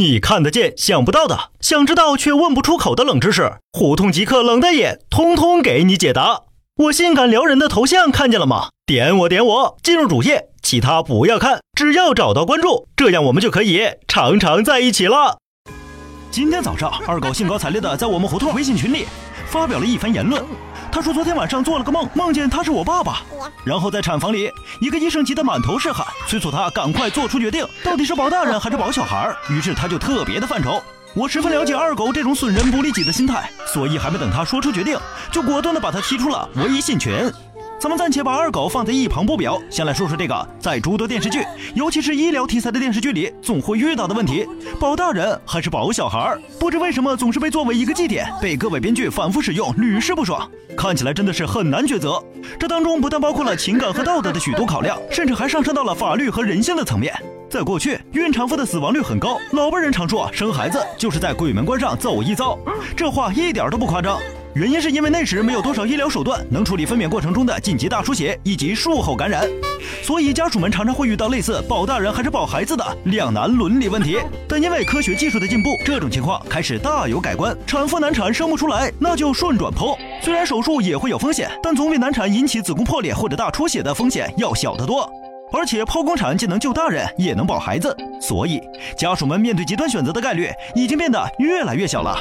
你看得见想不到的，想知道却问不出口的冷知识，胡同即刻冷的眼，通通给你解答。我性感撩人的头像看见了吗？点我点我，进入主页，其他不要看，只要找到关注，这样我们就可以常常在一起了。今天早上，二狗兴高采烈的在我们胡同微信群里发表了一番言论。他说昨天晚上做了个梦，梦见他是我爸爸，然后在产房里，一个医生急得满头是汗，催促他赶快做出决定，到底是保大人还是保小孩。于是他就特别的犯愁。我十分了解二狗这种损人不利己的心态，所以还没等他说出决定，就果断的把他踢出了微信群。咱们暂且把二狗放在一旁不表，先来说说这个在诸多电视剧，尤其是医疗题材的电视剧里，总会遇到的问题：保大人还是保小孩？不知为什么总是被作为一个祭点，被各位编剧反复使用，屡试不爽。看起来真的是很难抉择。这当中不但包括了情感和道德的许多考量，甚至还上升到了法律和人性的层面。在过去，孕产妇的死亡率很高，老辈人常说生孩子就是在鬼门关上走一遭，这话一点都不夸张。原因是因为那时没有多少医疗手段能处理分娩过程中的紧急大出血以及术后感染，所以家属们常常会遇到类似保大人还是保孩子的两难伦理问题。但因为科学技术的进步，这种情况开始大有改观。产妇难产生不出来，那就顺转剖。虽然手术也会有风险，但总比难产引起子宫破裂或者大出血的风险要小得多。而且剖宫产既能救大人，也能保孩子，所以家属们面对极端选择的概率已经变得越来越小了。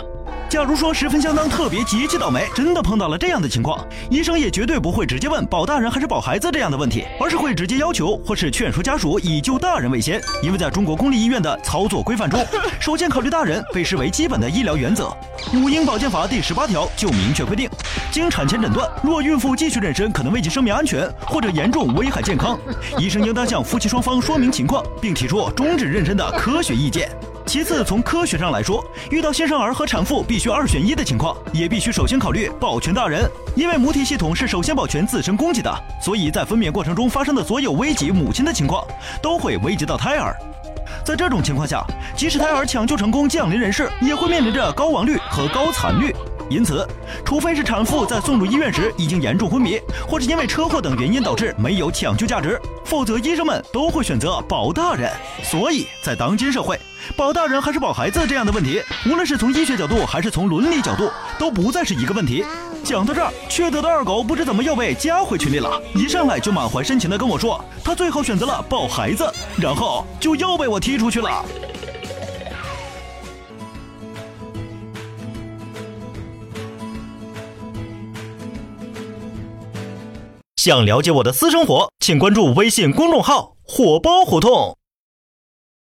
假如说十分相当特别极其倒霉，真的碰到了这样的情况，医生也绝对不会直接问保大人还是保孩子这样的问题，而是会直接要求或是劝说家属以救大人为先，因为在中国公立医院的操作规范中，首先考虑大人被视为基本的医疗原则。《母婴保健法》第十八条就明确规定，经产前诊断，若孕妇继续妊娠可能危及生命安全或者严重危害健康，医生应当向夫妻双方说明情况，并提出终止妊娠的科学意见。其次，从科学上来说，遇到新生儿和产妇必须二选一的情况，也必须首先考虑保全大人，因为母体系统是首先保全自身供给的，所以在分娩过程中发生的所有危及母亲的情况，都会危及到胎儿。在这种情况下，即使胎儿抢救成功降临人世，也会面临着高亡率和高残率。因此，除非是产妇在送入医院时已经严重昏迷，或者因为车祸等原因导致没有抢救价值，否则医生们都会选择保大人。所以在当今社会，保大人还是保孩子这样的问题，无论是从医学角度还是从伦理角度，都不再是一个问题。讲到这儿，缺德的二狗不知怎么又被加回群里了，一上来就满怀深情的跟我说，他最后选择了保孩子，然后就又被我踢出去了。想了解我的私生活，请关注微信公众号“火爆胡同”。